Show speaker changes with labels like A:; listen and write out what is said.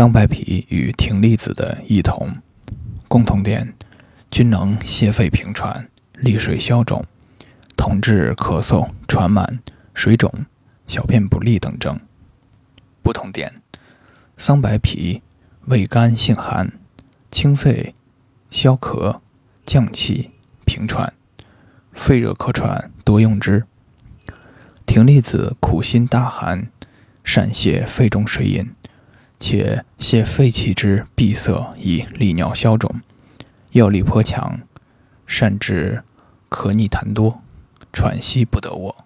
A: 桑白皮与葶苈子的异同，共同点：均能泻肺平喘、利水消肿，同治咳嗽、喘满、水肿、小便不利等症。不同点：桑白皮味甘性寒，清肺、消咳、降气、平喘，肺热咳喘多用之。葶苈子苦辛大寒，善泻肺中水饮，且泄肺气之闭塞，以利尿消肿，药力颇强，善治咳逆痰多，喘息不得卧。